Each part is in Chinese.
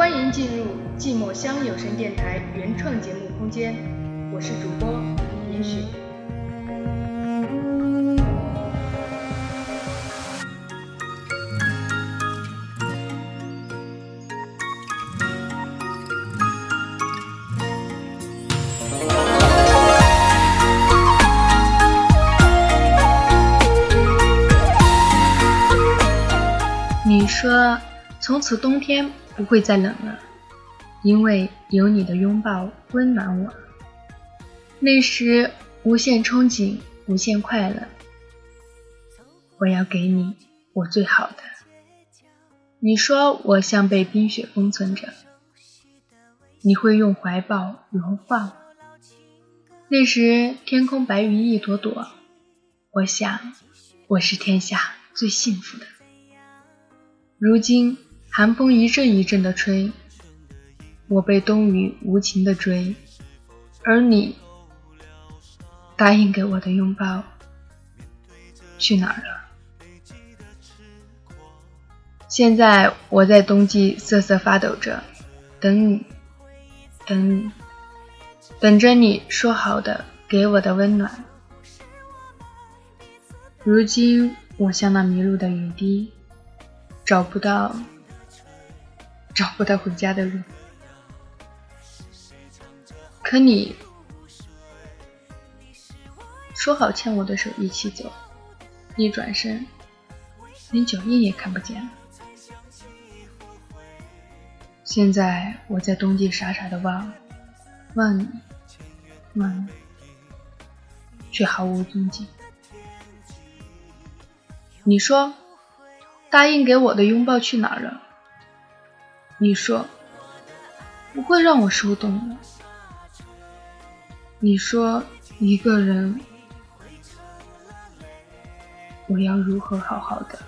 欢迎进入寂寞乡有声电台原创节目空间，我是主播严雪。你说，从此冬天不会再冷了，因为有你的拥抱温暖我。那时无限憧憬，无限快乐。我要给你我最好的。你说我像被冰雪封存着，你会用怀抱融化我。那时天空白云一朵朵，我想我是天下最幸福的。如今寒风一阵一阵的吹，我被冬雨无情的追，而你答应给我的拥抱去哪儿了？现在我在冬季瑟瑟发抖着，等你，等你，等着你说好的给我的温暖。如今我像那迷路的雨滴。找不到，找不到回家的路。可你说好牵我的手一起走，一转身，连脚印也看不见了。现在我在冬季傻傻的望，望你，望你，却毫无踪迹。你说。答应给我的拥抱去哪儿了？你说不会让我受冻的。你说一个人，我要如何好好的？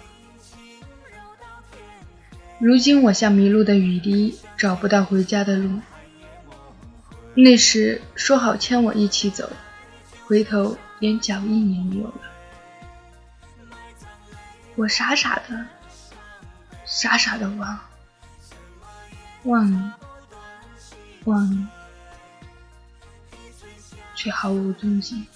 如今我像迷路的雨滴，找不到回家的路。那时说好牵我一起走，回头连脚印也没有了。我傻傻的，傻傻的望，望你，望你，却毫无踪迹。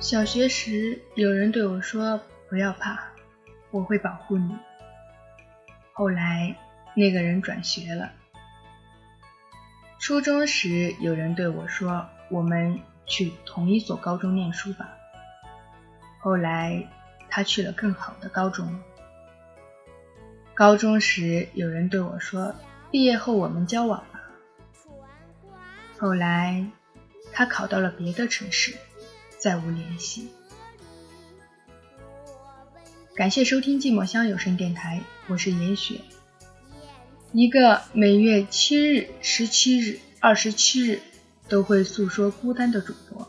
小学时，有人对我说：“不要怕，我会保护你。”后来，那个人转学了。初中时，有人对我说：“我们去同一所高中念书吧。”后来，他去了更好的高中。高中时，有人对我说：“毕业后我们交往吧。”后来，他考到了别的城市。再无联系。感谢收听寂寞乡有声电台，我是严雪，一个每月七日、十七日、二十七日都会诉说孤单的主播。